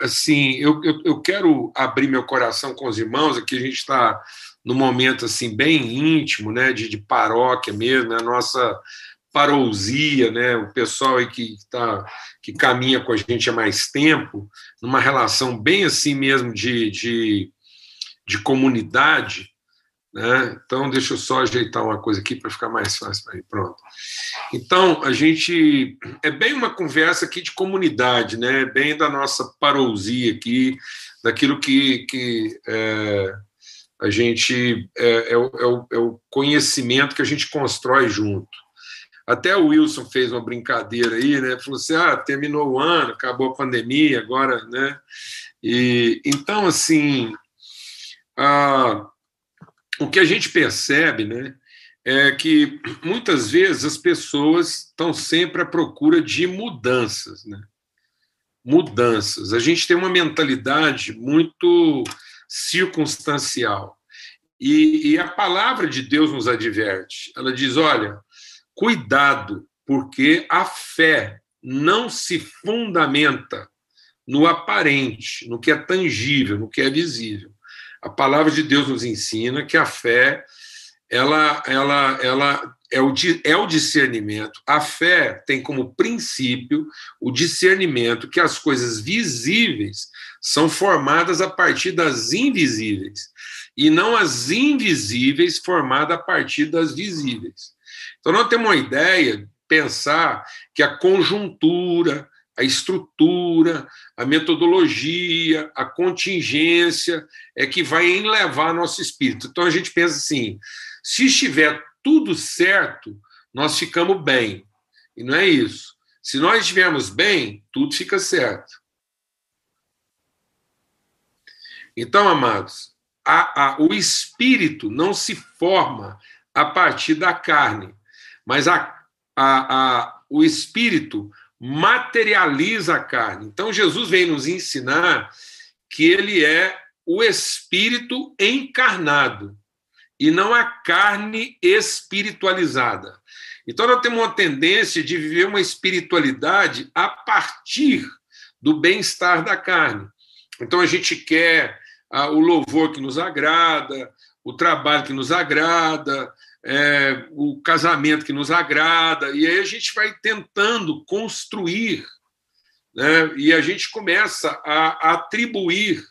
assim, eu, eu, eu, quero abrir meu coração com os irmãos, aqui a gente está num momento, assim, bem íntimo, né, de, de paróquia mesmo, né, a nossa parousia, né, o pessoal aí que, tá, que caminha com a gente há mais tempo, numa relação bem assim mesmo de, de, de comunidade, né? Então, deixa eu só ajeitar uma coisa aqui para ficar mais fácil. Aí, pronto. Então, a gente. É bem uma conversa aqui de comunidade, né? bem da nossa parousia aqui, daquilo que, que é, a gente. É, é, o, é, o, é o conhecimento que a gente constrói junto. Até o Wilson fez uma brincadeira aí, né? Falou assim: ah, terminou o ano, acabou a pandemia, agora, né? E, então, assim. Ah, o que a gente percebe né, é que muitas vezes as pessoas estão sempre à procura de mudanças. Né? Mudanças. A gente tem uma mentalidade muito circunstancial. E, e a palavra de Deus nos adverte. Ela diz: olha, cuidado, porque a fé não se fundamenta no aparente, no que é tangível, no que é visível a palavra de Deus nos ensina que a fé ela, ela, ela é, o, é o discernimento. A fé tem como princípio o discernimento que as coisas visíveis são formadas a partir das invisíveis e não as invisíveis formadas a partir das visíveis. Então, nós temos uma ideia, pensar que a conjuntura, a estrutura, a metodologia, a contingência é que vai enlevar nosso espírito. Então a gente pensa assim: se estiver tudo certo, nós ficamos bem. E não é isso. Se nós estivermos bem, tudo fica certo. Então, amados, a, a, o espírito não se forma a partir da carne, mas a, o espírito materializa a carne. Então, Jesus vem nos ensinar que ele é o espírito encarnado e não a carne espiritualizada. Então, nós temos uma tendência de viver uma espiritualidade a partir do bem-estar da carne. Então, a gente quer ah, o louvor que nos agrada, o trabalho que nos agrada, é, o casamento que nos agrada, e aí a gente vai tentando construir, né, e a gente começa a, atribuir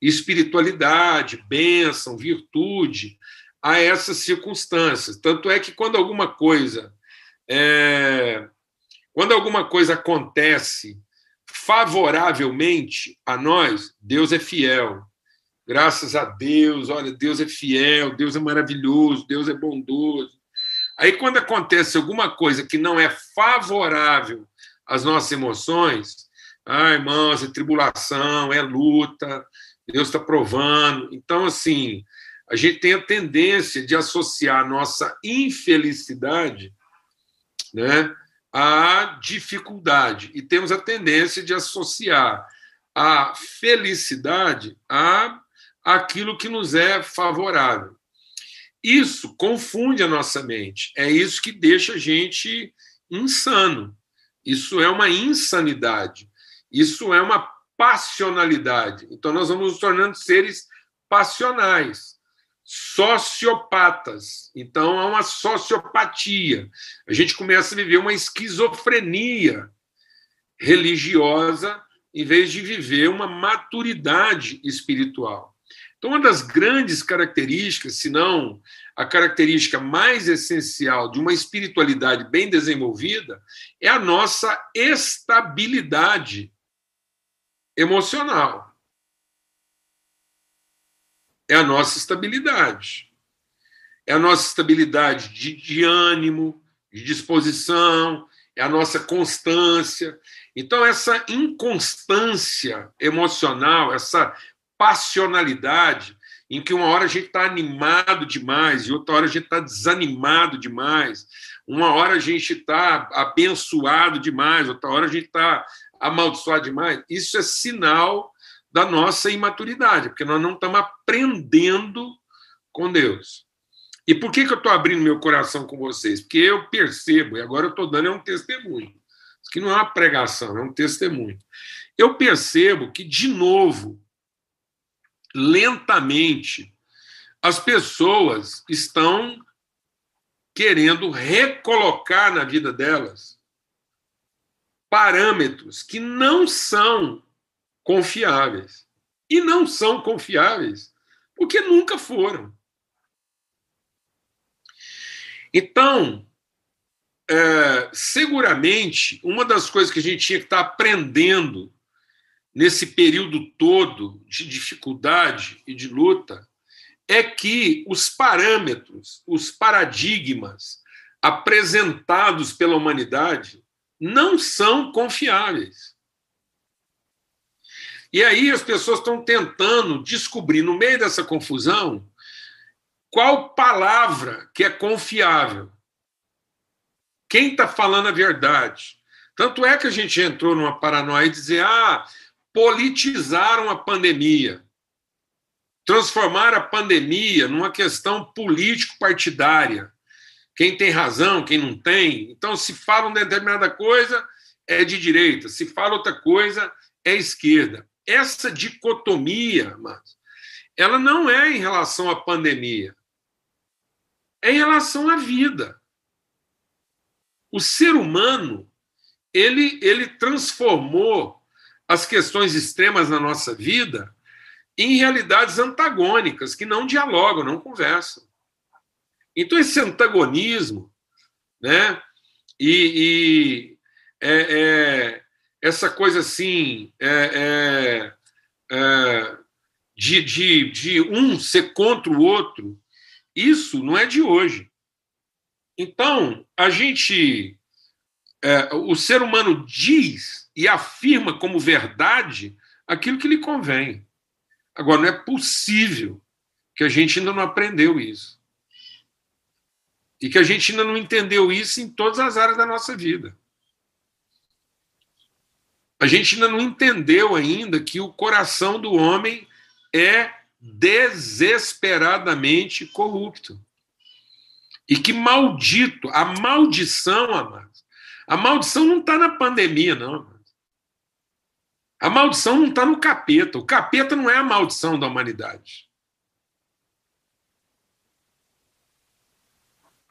espiritualidade, bênção, virtude a essas circunstâncias. Tanto é que quando alguma coisa é, quando alguma coisa acontece favoravelmente a nós, Deus é fiel graças a Deus, olha, Deus é fiel, Deus é maravilhoso, Deus é bondoso. Aí, quando acontece alguma coisa que não é favorável às nossas emoções, ah, irmãos, é tribulação, é luta, Deus está provando. Então, assim, a gente tem a tendência de associar nossa infelicidade né, à dificuldade, e temos a tendência de associar a felicidade à aquilo que nos é favorável. Isso confunde a nossa mente. É isso que deixa a gente insano. Isso é uma insanidade. Isso é uma passionalidade. Então, nós vamos nos tornando seres passionais, sociopatas. Então, há uma sociopatia. A gente começa a viver uma esquizofrenia religiosa em vez de viver uma maturidade espiritual. Então, uma das grandes características, se não a característica mais essencial de uma espiritualidade bem desenvolvida, é a nossa estabilidade emocional. É a nossa estabilidade. É a nossa estabilidade de, de ânimo, de disposição, é a nossa constância. Então, essa inconstância emocional, essa passionalidade, em que uma hora a gente está animado demais e outra hora a gente está desanimado demais, uma hora a gente está abençoado demais, outra hora a gente está amaldiçoado demais. Isso é sinal da nossa imaturidade, porque nós não estamos aprendendo com Deus. E por que, que eu estou abrindo meu coração com vocês? Porque eu percebo, e agora eu estou dando é um testemunho. Aqui não é uma pregação, é um testemunho. eu percebo que, de novo, lentamente, as pessoas estão querendo recolocar na vida delas parâmetros que não são confiáveis. E não são confiáveis porque nunca foram. Então, é, seguramente, uma das coisas que a gente tinha que estar aprendendo nesse período todo de dificuldade e de luta é que os parâmetros, os paradigmas apresentados pela humanidade não são confiáveis. E aí as pessoas estão tentando descobrir, no meio dessa confusão, qual palavra que é confiável. Quem está falando a verdade? Tanto é que a gente entrou numa paranoia e dizer: ah, politizaram a pandemia, transformaram a pandemia numa questão político-partidária. Quem tem razão, quem não tem. Então, se falam determinada coisa, é de direita, se fala outra coisa, é esquerda. Essa dicotomia, mas, ela não é em relação à pandemia, é em relação à vida. O ser humano, ele, ele transformou as questões extremas na nossa vida em realidades antagônicas, que não dialogam, não conversam. Então, esse antagonismo, né, e, e é, é, essa coisa assim, é, é, é, de, de, de um ser contra o outro, isso não é de hoje. Então, a gente. É, o ser humano diz e afirma como verdade aquilo que lhe convém. Agora, não é possível que a gente ainda não aprendeu isso. E que a gente ainda não entendeu isso em todas as áreas da nossa vida. A gente ainda não entendeu ainda que o coração do homem é desesperadamente corrupto. E que maldito, a maldição, amados, a maldição não está na pandemia, não. A maldição não está no capeta. O capeta não é a maldição da humanidade.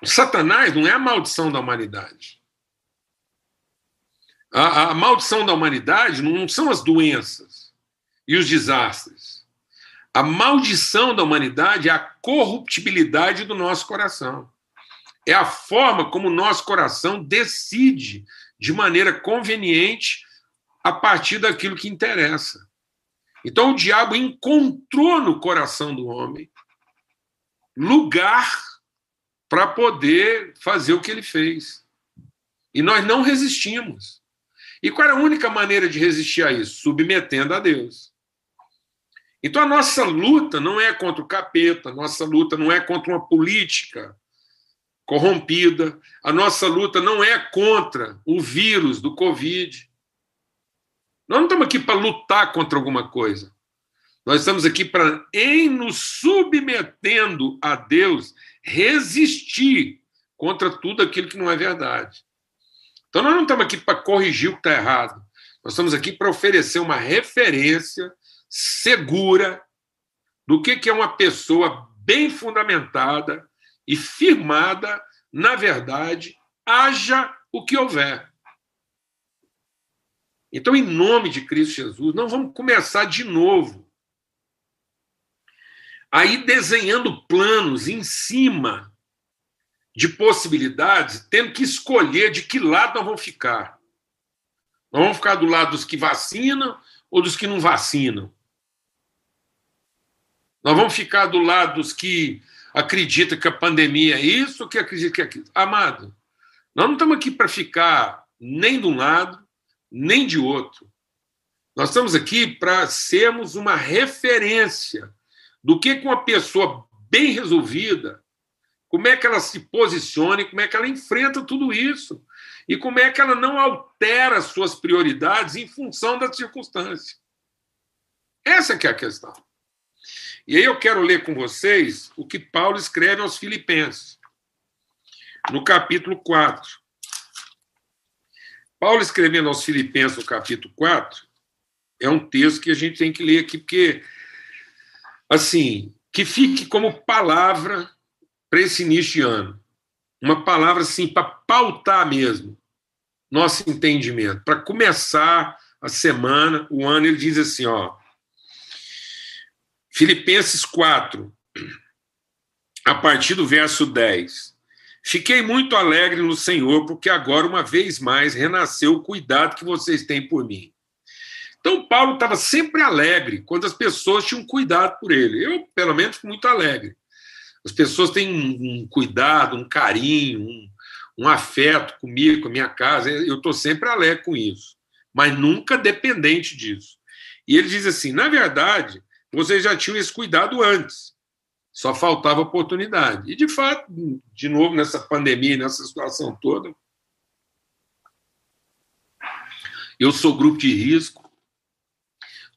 O Satanás não é a maldição da humanidade. A, a, maldição da humanidade não são as doenças e os desastres. A maldição da humanidade é a corruptibilidade do nosso coração. É a forma como o nosso coração decide de maneira conveniente a partir daquilo que interessa. Então o diabo encontrou no coração do homem lugar para poder fazer o que ele fez. E nós não resistimos. E qual era a única maneira de resistir a isso? Submetendo a Deus. Então a nossa luta não é contra o capeta, a nossa luta não é contra uma política corrompida, a nossa luta não é contra o vírus do Covid. Nós não estamos aqui para lutar contra alguma coisa. Nós estamos aqui para, em nos submetendo a Deus, resistir contra tudo aquilo que não é verdade. Então, nós não estamos aqui para corrigir o que está errado. Nós estamos aqui para oferecer uma referência segura do que, é uma pessoa bem fundamentada e firmada na verdade, haja o que houver. Então, em nome de Cristo Jesus, não vamos começar de novo. Aí desenhando planos em cima de possibilidades, tendo que escolher de que lado nós vamos ficar. Nós vamos ficar do lado dos que vacinam ou dos que não vacinam? Nós vamos ficar do lado dos que acreditam que a pandemia é isso ou que acreditam que é aquilo? Amado, nós não estamos aqui para ficar nem de um lado, nem de outro. Nós estamos aqui para sermos uma referência do que, com uma pessoa bem resolvida, como é que ela se posiciona como é que ela enfrenta tudo isso. E como é que ela não altera suas prioridades em função da circunstância. Essa que é a questão. E aí eu quero ler com vocês o que Paulo escreve aos Filipenses, no capítulo 4. Paulo escrevendo aos Filipenses, no capítulo 4, é um texto que a gente tem que ler aqui, porque, assim, que fique como palavra para esse início de ano. Uma palavra, assim, para pautar mesmo nosso entendimento. Para começar a semana, o ano, ele diz assim, ó. Filipenses 4, a partir do verso 10. Fiquei muito alegre no Senhor, porque agora, uma vez mais, renasceu o cuidado que vocês têm por mim. Então, Paulo estava sempre alegre quando as pessoas tinham cuidado por ele. Eu, pelo menos, fico muito alegre. As pessoas têm um, cuidado, um carinho, um, um afeto comigo, com a minha casa. Eu estou sempre alegre com isso, mas nunca dependente disso. E ele diz assim: na verdade, vocês já tinham esse cuidado antes, só faltava oportunidade. E, de fato, de novo, nessa pandemia, nessa situação toda, eu sou grupo de risco,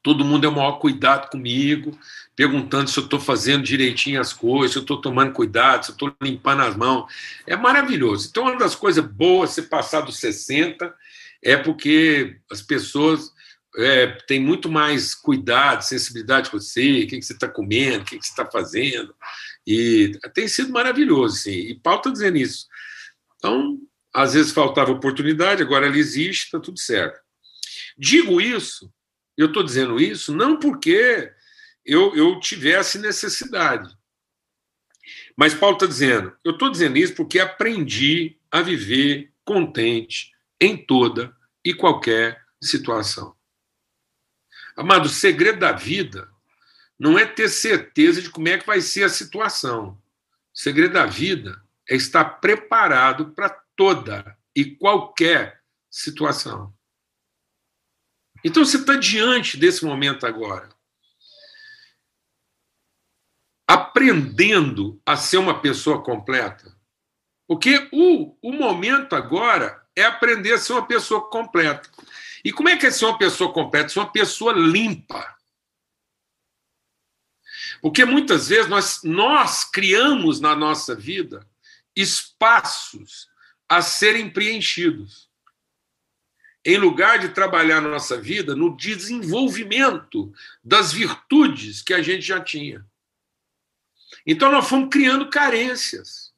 todo mundo é o maior cuidado comigo, perguntando se eu estou fazendo direitinho as coisas, se eu estou tomando cuidado, se eu estou limpando as mãos. É maravilhoso. Então, uma das coisas boas, se passar dos 60, é porque as pessoas é, têm muito mais cuidado, sensibilidade com você, o que, que você está comendo, o que, que você está fazendo. E tem sido maravilhoso, sim. E Paulo está dizendo isso. Então, às vezes faltava oportunidade, agora ela existe, está tudo certo. Digo isso, eu estou dizendo isso não porque eu, eu tivesse necessidade. Mas Paulo está dizendo, eu estou dizendo isso porque aprendi a viver contente em toda e qualquer situação. Amado, o segredo da vida não é ter certeza de como é que vai ser a situação. O segredo da vida é estar preparado para toda e qualquer situação. Então você está diante desse momento agora aprendendo a ser uma pessoa completa. Porque o, o momento agora é aprender a ser uma pessoa completa. E como é que é ser uma pessoa completa? Ser uma pessoa limpa. Porque muitas vezes nós, nós criamos na nossa vida espaços a serem preenchidos. Em lugar de trabalhar na nossa vida no desenvolvimento das virtudes que a gente já tinha. Então, nós fomos criando carências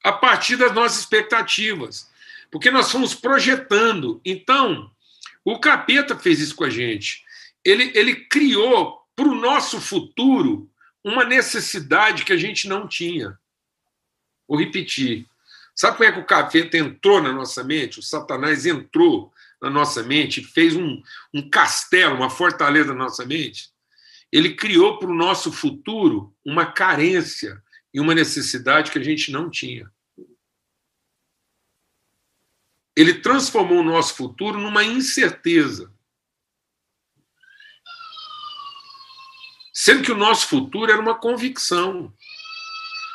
a partir das nossas expectativas, porque nós fomos projetando. Então, o capeta fez isso com a gente. Ele, ele criou para o nosso futuro uma necessidade que a gente não tinha. Vou repetir. Sabe como é que o capeta entrou na nossa mente? O Satanás entrou na nossa mente, fez um, um castelo, uma fortaleza na nossa mente? ele criou para o nosso futuro uma carência e uma necessidade que a gente não tinha. Ele transformou o nosso futuro numa incerteza. Sendo que o nosso futuro era uma convicção.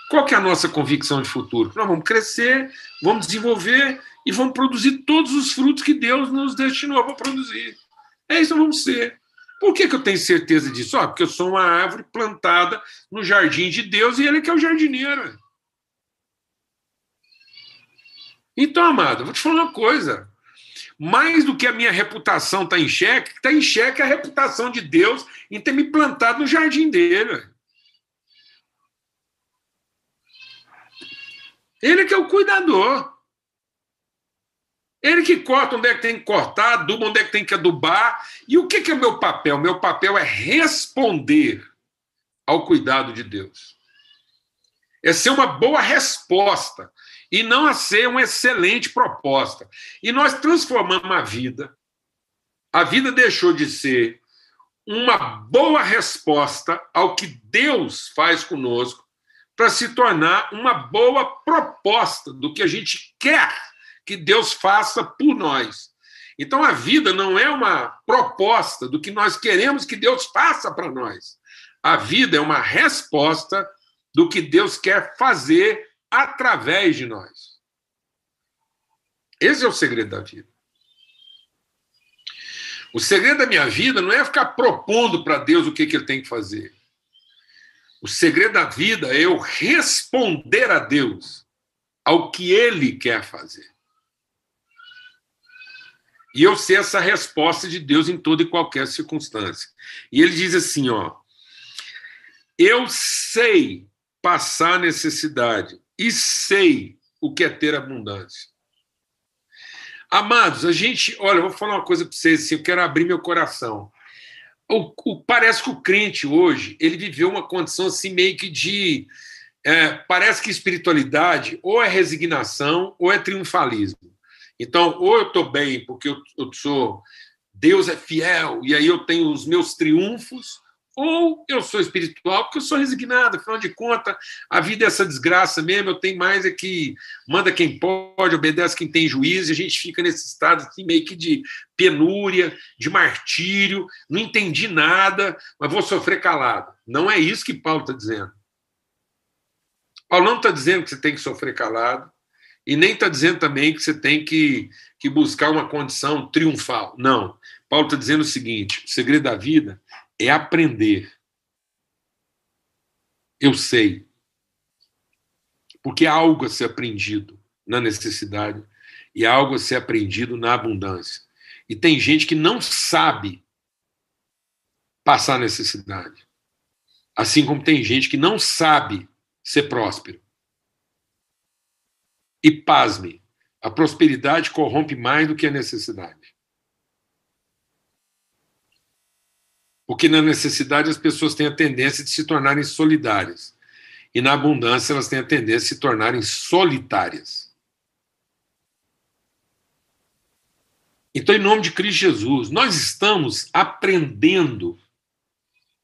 Qual que é a nossa convicção de futuro? Nós vamos crescer, vamos desenvolver e vamos produzir todos os frutos que Deus nos destinou para produzir. É isso que vamos ser. Por que, que eu tenho certeza disso? Ah, porque eu sou uma árvore plantada no jardim de Deus e ele que é o jardineiro. Então, amado, vou te falar uma coisa. Mais do que a minha reputação está em xeque, está em xeque a reputação de Deus em ter me plantado no jardim dele. Ele que é o cuidador. Ele que corta onde é que tem que cortar, aduba onde é que tem que adubar. E o que, que é meu papel? Meu papel é responder ao cuidado de Deus. É ser uma boa resposta e não a ser uma excelente proposta. E nós transformamos a vida. A vida deixou de ser uma boa resposta ao que Deus faz conosco para se tornar uma boa proposta do que a gente quer que Deus faça por nós. Então a vida não é uma proposta do que nós queremos que Deus faça para nós. A vida é uma resposta do que Deus quer fazer através de nós. Esse é o segredo da vida. O segredo da minha vida não é ficar propondo para Deus o que, que ele tem que fazer. O segredo da vida é eu responder a Deus ao que ele quer fazer. E eu sei essa resposta de Deus em toda e qualquer circunstância. E ele diz assim, ó: Eu sei passar necessidade e sei o que é ter abundância. Amados, a gente, olha, eu vou falar uma coisa para vocês, assim, eu quero abrir meu coração. O, o, parece que o crente hoje, ele viveu uma condição assim meio que de. É, parece que espiritualidade ou é resignação ou é triunfalismo. Então, ou eu estou bem porque eu, eu sou. Deus é fiel e aí eu tenho os meus triunfos, ou eu sou espiritual porque eu sou resignado, afinal de contas, a vida é essa desgraça mesmo, eu tenho mais é que manda quem pode, obedece quem tem juízo, e a gente fica nesse estado assim, meio que de penúria, de martírio, não entendi nada, mas vou sofrer calado. Não é isso que Paulo está dizendo. Paulo não está dizendo que você tem que sofrer calado, e nem está dizendo também que você tem que, que buscar uma condição triunfal. Não. Paulo está dizendo o seguinte: o segredo da vida é aprender. Eu sei. Porque há algo a ser aprendido na necessidade e há algo a ser aprendido na abundância. E tem gente que não sabe passar necessidade. Assim como tem gente que não sabe ser próspero. E pasme, a prosperidade corrompe mais do que a necessidade. Porque na necessidade as pessoas têm a tendência de se tornarem solidárias. E na abundância elas têm a tendência de se tornarem solitárias. Então, em nome de Cristo Jesus, nós estamos aprendendo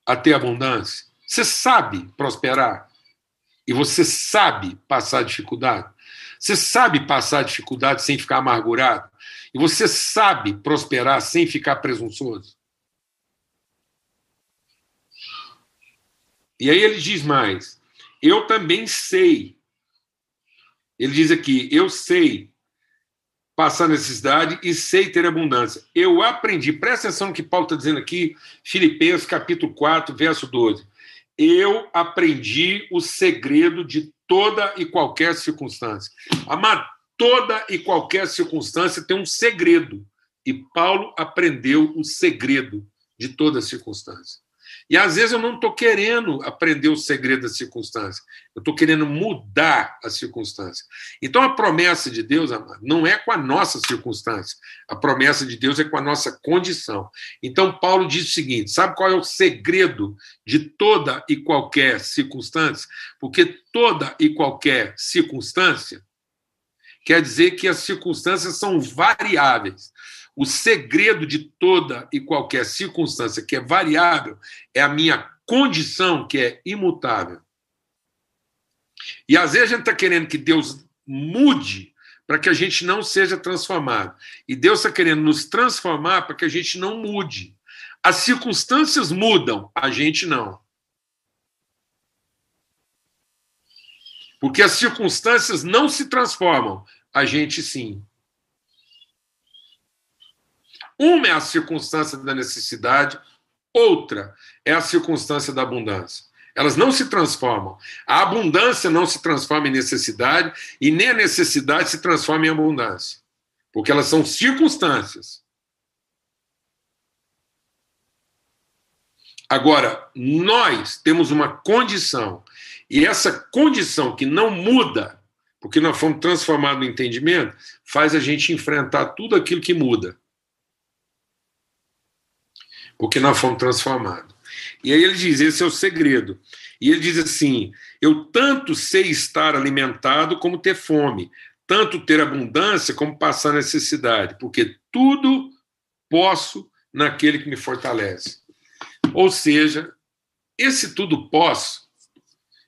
a ter abundância. Você sabe prosperar e você sabe passar dificuldade. Você sabe passar dificuldade sem ficar amargurado e você sabe prosperar sem ficar presunçoso. E aí ele diz mais: eu também sei. Ele diz aqui: eu sei passar necessidade e sei ter abundância. Eu aprendi, presta atenção no que Paulo está dizendo aqui, Filipenses capítulo 4, verso 12. Eu aprendi o segredo de toda e qualquer circunstância. Amado, toda e qualquer circunstância tem um segredo. E Paulo aprendeu o segredo de toda circunstância. E às vezes eu não estou querendo aprender o segredo da circunstância, eu estou querendo mudar a circunstância. Então a promessa de Deus, amado, não é com a nossa circunstância, a promessa de Deus é com a nossa condição. Então Paulo diz o seguinte: sabe qual é o segredo de toda e qualquer circunstância? Porque toda e qualquer circunstância quer dizer que as circunstâncias são variáveis. O segredo de toda e qualquer circunstância que é variável é a minha condição, que é imutável. E às vezes a gente está querendo que Deus mude para que a gente não seja transformado. E Deus está querendo nos transformar para que a gente não mude. As circunstâncias mudam, a gente não. Porque as circunstâncias não se transformam, a gente sim. Uma é a circunstância da necessidade, outra é a circunstância da abundância. Elas não se transformam. A abundância não se transforma em necessidade e nem a necessidade se transforma em abundância. Porque elas são circunstâncias. Agora, nós temos uma condição, e essa condição que não muda, porque nós fomos transformados no entendimento, faz a gente enfrentar tudo aquilo que muda porque nós fomos transformados. E aí ele diz: esse é o segredo. E ele diz assim: eu tanto sei estar alimentado como ter fome, tanto ter abundância como passar necessidade, porque tudo posso naquele que me fortalece. Ou seja, esse tudo posso.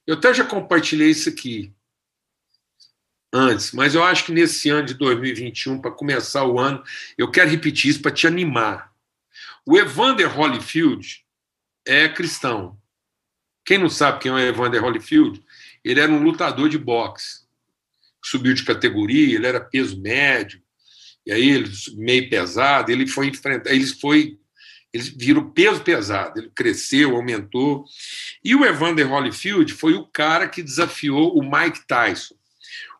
Eu até já compartilhei isso aqui antes, mas eu acho que nesse ano de 2021, para começar o ano, eu quero repetir isso para te animar. O Evander Holyfield é cristão. Quem não sabe quem é o Evander Holyfield? Ele era um lutador de boxe. Subiu de categoria, ele era peso médio, e aí ele meio pesado, ele foi enfrentar, ele foi ele virou peso pesado, ele cresceu, aumentou. E o Evander Holyfield foi o cara que desafiou o Mike Tyson.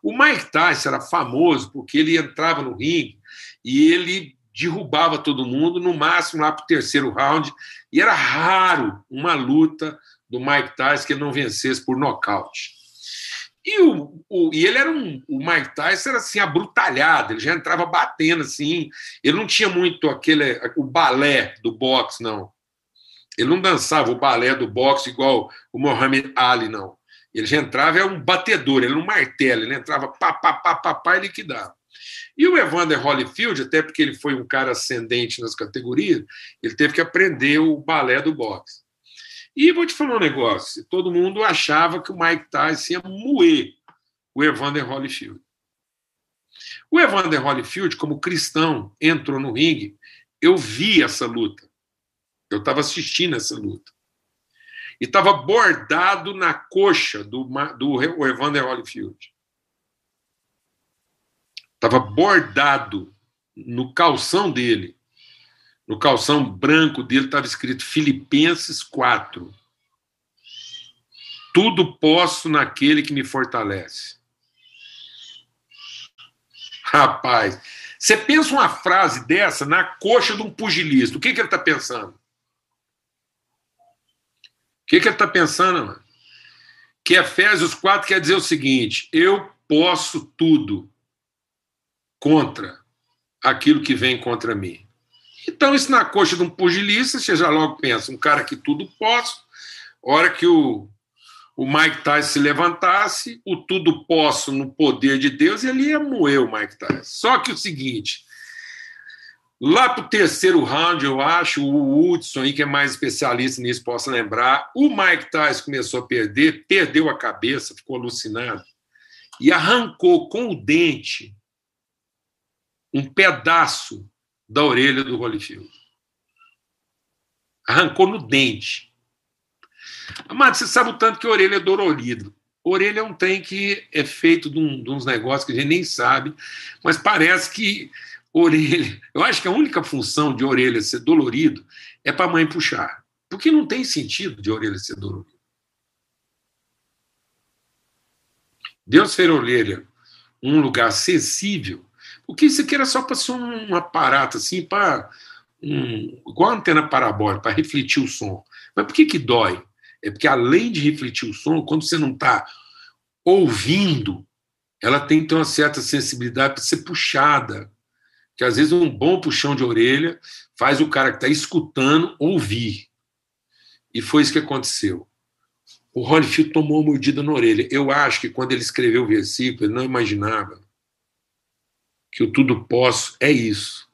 O Mike Tyson era famoso porque ele entrava no ringue e ele derrubava todo mundo, no máximo lá para o terceiro round, e era raro uma luta do Mike Tyson que ele não vencesse por nocaute. E, o, o, e ele era um. O Mike Tyson era assim, abrutalhado, ele já entrava batendo assim. Ele não tinha muito aquele. o balé do boxe, não. Ele não dançava o balé do boxe igual o Muhammad Ali, não. Ele já entrava, é um batedor, ele era um martelo, ele entrava pá, pá, pá, pá, pá e liquidava. E o Evander Holyfield, até porque ele foi um cara ascendente nas categorias, ele teve que aprender o balé do boxe. E vou te falar um negócio: todo mundo achava que o Mike Tyson ia moer o Evander Holyfield. O Evander Holyfield, como cristão, entrou no ringue. Eu vi essa luta. Eu estava assistindo essa luta. E estava bordado na coxa do, do Evander Holyfield. Estava bordado no calção dele. No calção branco dele estava escrito Filipenses 4. Tudo posso naquele que me fortalece. Rapaz, você pensa uma frase dessa na coxa de um pugilista, o que, que ele está pensando? O que, que ele está pensando, mano? Que Efésios 4 quer dizer o seguinte: eu posso tudo contra aquilo que vem contra mim. Então, isso na coxa de um pugilista, você já logo pensa, um cara que tudo posso, hora que o, o Mike Tyson se levantasse, o tudo posso no poder de Deus, ele ia moer o Mike Tyson. Só que o seguinte, lá para o terceiro round, eu acho, o Hudson aí, que é mais especialista nisso, possa lembrar, o Mike Tyson começou a perder, perdeu a cabeça, ficou alucinado, e arrancou com o dente um pedaço da orelha do Holyfield. Arrancou no dente. Amado, você sabe o tanto que a orelha é dolorido. Orelha é um trem que é feito de, um, de uns negócios que a gente nem sabe, mas parece que orelha. Eu acho que a única função de orelha ser dolorido é para a mãe puxar. Porque não tem sentido de orelha ser dolorido. Deus fez orelha um lugar sensível porque isso aqui era só para ser um aparato assim, para um, igual a antena parabólica, para refletir o som. Mas por que, que dói? É porque além de refletir o som, quando você não está ouvindo, ela tem que ter uma certa sensibilidade para ser puxada. Que às vezes um bom puxão de orelha faz o cara que está escutando ouvir. E foi isso que aconteceu. O Holyfield tomou uma mordida na orelha. Eu acho que quando ele escreveu o versículo, ele não imaginava que o tudo posso é isso.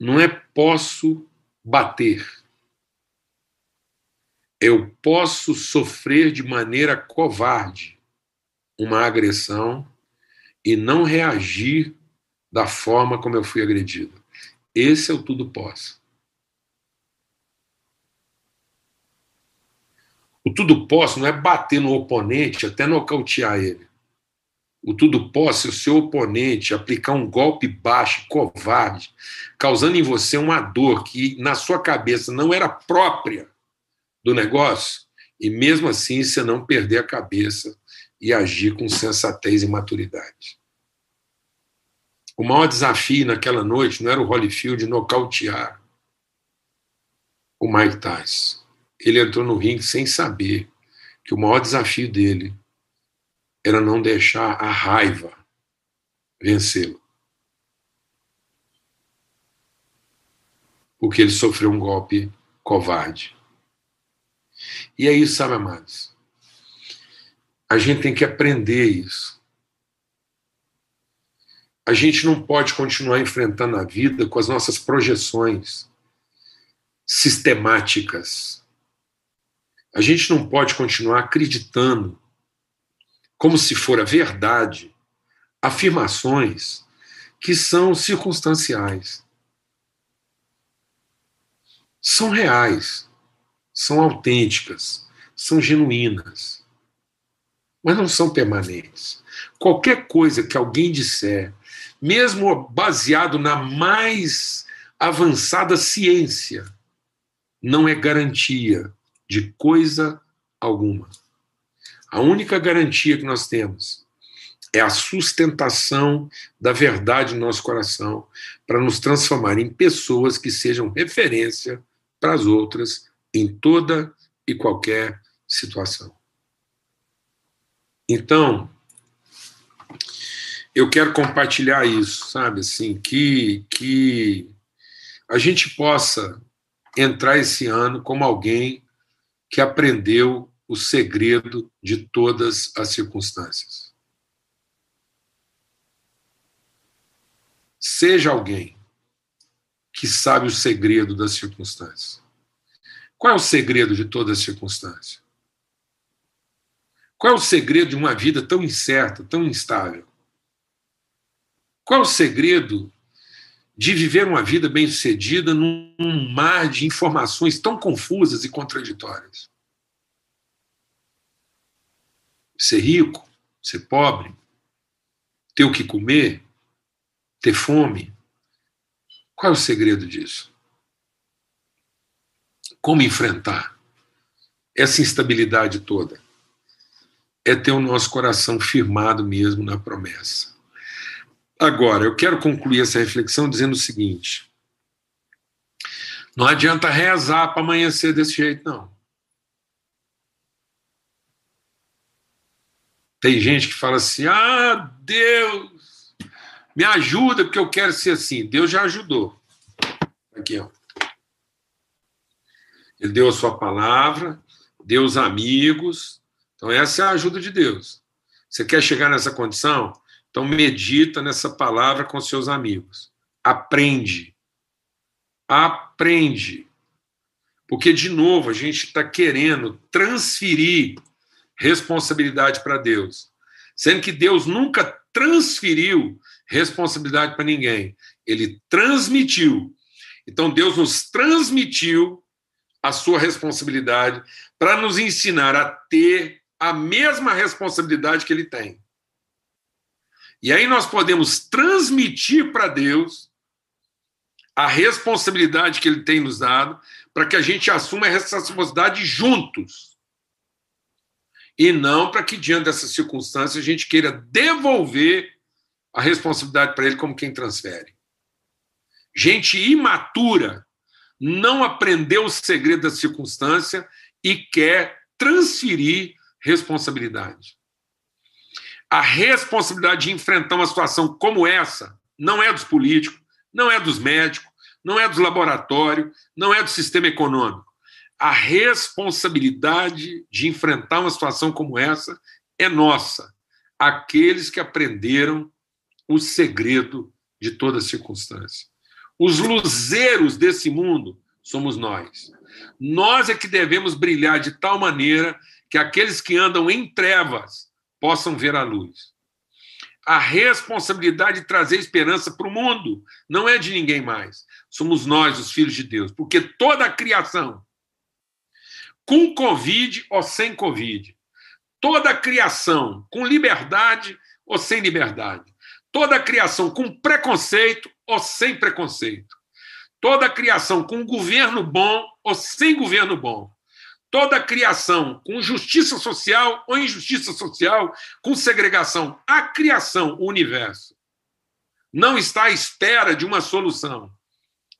Não é posso bater. Eu posso sofrer de maneira covarde uma agressão e não reagir da forma como eu fui agredido. Esse é o tudo posso. O tudo posso não é bater no oponente até nocautear ele o tudo posse, o seu oponente aplicar um golpe baixo, covarde, causando em você uma dor que na sua cabeça não era própria do negócio, e mesmo assim você não perder a cabeça e agir com sensatez e maturidade. O maior desafio naquela noite não era o Holyfield nocautear o Mike Tyson. Ele entrou no ringue sem saber que o maior desafio dele era não deixar a raiva vencê-lo. Porque ele sofreu um golpe covarde. E é isso, sabe, amados? A gente tem que aprender isso. A gente não pode continuar enfrentando a vida com as nossas projeções sistemáticas. A gente não pode continuar acreditando como se for a verdade, afirmações que são circunstanciais. São reais, são autênticas, são genuínas, mas não são permanentes. Qualquer coisa que alguém disser, mesmo baseado na mais avançada ciência, não é garantia de coisa alguma. A única garantia que nós temos é a sustentação da verdade no nosso coração para nos transformar em pessoas que sejam referência para as outras em toda e qualquer situação. Então, eu quero compartilhar isso, sabe, assim, que que a gente possa entrar esse ano como alguém que aprendeu o segredo de todas as circunstâncias. Seja alguém que sabe o segredo das circunstâncias. Qual é o segredo de toda circunstância? Qual é o segredo de uma vida tão incerta, tão instável? Qual é o segredo de viver uma vida bem-sucedida num mar de informações tão confusas e contraditórias? Ser rico, ser pobre, ter o que comer, ter fome. Qual é o segredo disso? Como enfrentar essa instabilidade toda? É ter o nosso coração firmado mesmo na promessa. Agora, eu quero concluir essa reflexão dizendo o seguinte: não adianta rezar para amanhecer desse jeito, não. Tem gente que fala assim: ah, Deus, me ajuda, porque eu quero ser assim. Deus já ajudou. Aqui, ó. Ele deu a sua palavra, deu os amigos. Então, essa é a ajuda de Deus. Você quer chegar nessa condição? Então, medita nessa palavra com seus amigos. Aprende. Aprende. Porque, de novo, a gente está querendo transferir responsabilidade para Deus. Sendo que Deus nunca transferiu responsabilidade para ninguém. Ele transmitiu. Então Deus nos transmitiu a sua responsabilidade para nos ensinar a ter a mesma responsabilidade que ele tem. E aí nós podemos transmitir para Deus a responsabilidade que ele tem nos dado para que a gente assuma essa responsabilidade juntos. E não para que, diante dessas circunstâncias, a gente queira devolver a responsabilidade para ele como quem transfere. Gente imatura não aprendeu o segredo da circunstância e quer transferir responsabilidade. A responsabilidade de enfrentar uma situação como essa não é dos políticos, não é dos médicos, não é dos laboratórios, não é do sistema econômico. A responsabilidade de enfrentar uma situação como essa é nossa, aqueles que aprenderam o segredo de toda circunstância. Os luzeiros desse mundo somos nós. Nós é que devemos brilhar de tal maneira que aqueles que andam em trevas possam ver a luz. A responsabilidade de trazer esperança para o mundo não é de ninguém mais. Somos nós, os filhos de Deus, porque toda a criação, com Covid ou sem Covid, toda criação, com liberdade ou sem liberdade, Toda criação com preconceito ou sem preconceito. Toda criação com governo bom ou sem governo bom. Toda criação com justiça social ou injustiça social, com segregação. A criação, o universo, não está à espera de uma solução.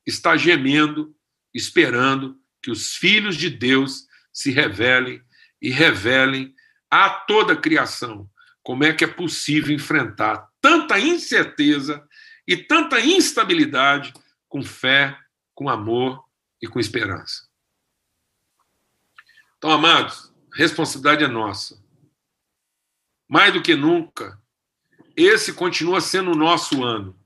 Está gemendo, esperando que os filhos de Deus se revelem e revelem a toda a criação como é que é possível enfrentar tanta incerteza e tanta instabilidade com fé, com amor e com esperança. Então, amados, responsabilidade é nossa. Mais do que nunca, esse continua sendo o nosso ano.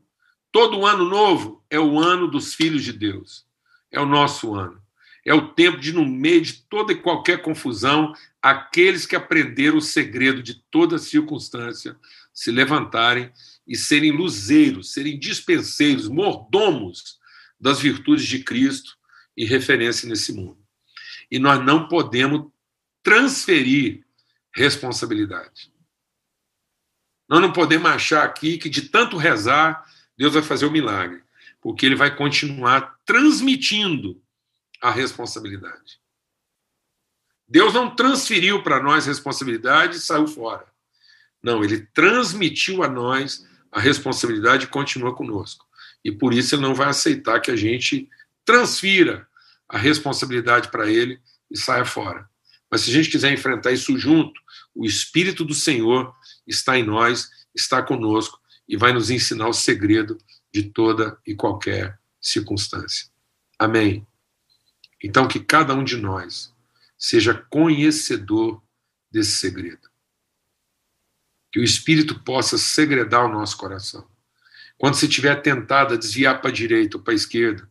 Todo ano novo é o ano dos filhos de Deus. É o nosso ano. É o tempo de, no meio de toda e qualquer confusão, aqueles que aprenderam o segredo de toda circunstância se levantarem e serem luzeiros, serem dispenseiros, mordomos das virtudes de Cristo e referência nesse mundo. E nós não podemos transferir responsabilidade. Nós não podemos achar aqui que de tanto rezar, Deus vai fazer o milagre, porque ele vai continuar transmitindo a responsabilidade. Deus não transferiu para nós responsabilidade e saiu fora. Não, ele transmitiu a nós a responsabilidade e continua conosco. E por isso ele não vai aceitar que a gente transfira a responsabilidade para ele e saia fora. Mas se a gente quiser enfrentar isso junto, o Espírito do Senhor está em nós, está conosco e vai nos ensinar o segredo de toda e qualquer circunstância. Amém. Então, que cada um de nós seja conhecedor desse segredo. Que o Espírito possa segredar o nosso coração. Quando você estiver tentado a desviar para a direita ou para a esquerda,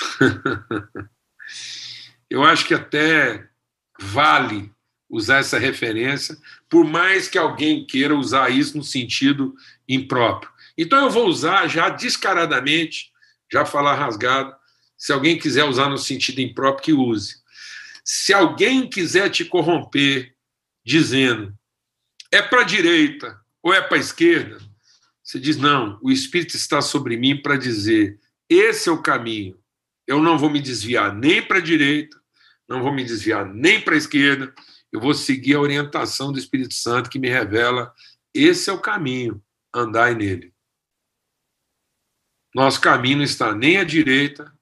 eu acho que até vale usar essa referência, por mais que alguém queira usar isso no sentido impróprio. Então eu vou usar já descaradamente, já falar rasgado, se alguém quiser usar no sentido impróprio, que use. Se alguém quiser te corromper dizendo é para a direita ou é para a esquerda, você diz: não, o Espírito está sobre mim para dizer: esse é o caminho. Eu não vou me desviar nem para a direita, não vou me desviar nem para a esquerda, eu vou seguir a orientação do Espírito Santo que me revela: esse é o caminho, andai nele. Nosso caminho não está nem à direita,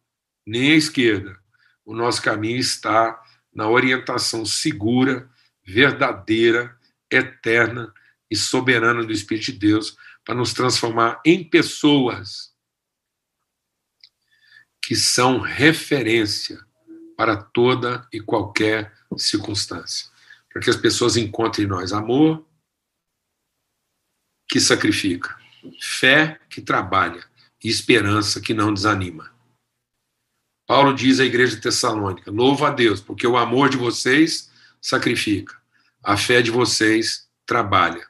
nem à esquerda. O nosso caminho está na orientação segura, verdadeira, eterna e soberana do Espírito de Deus para nos transformar em pessoas que são referência para toda e qualquer circunstância. Para que as pessoas encontrem em nós amor que sacrifica, fé que trabalha e esperança que não desanima. Paulo diz à igreja de Tessalônica: louvo a Deus, porque o amor de vocês sacrifica, a fé de vocês trabalha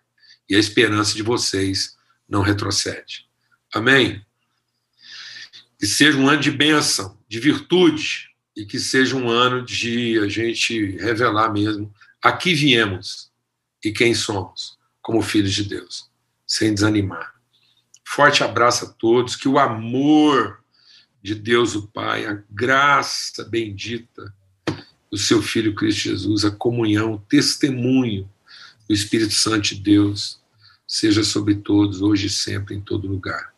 e a esperança de vocês não retrocede. Amém? Que seja um ano de bênção, de virtude, e que seja um ano de a gente revelar mesmo a que viemos e quem somos, como filhos de Deus, sem desanimar. Forte abraço a todos, que o amor de Deus o Pai, a graça bendita do seu Filho Cristo Jesus, a comunhão, o testemunho do Espírito Santo de Deus, seja sobre todos, hoje e sempre, em todo lugar.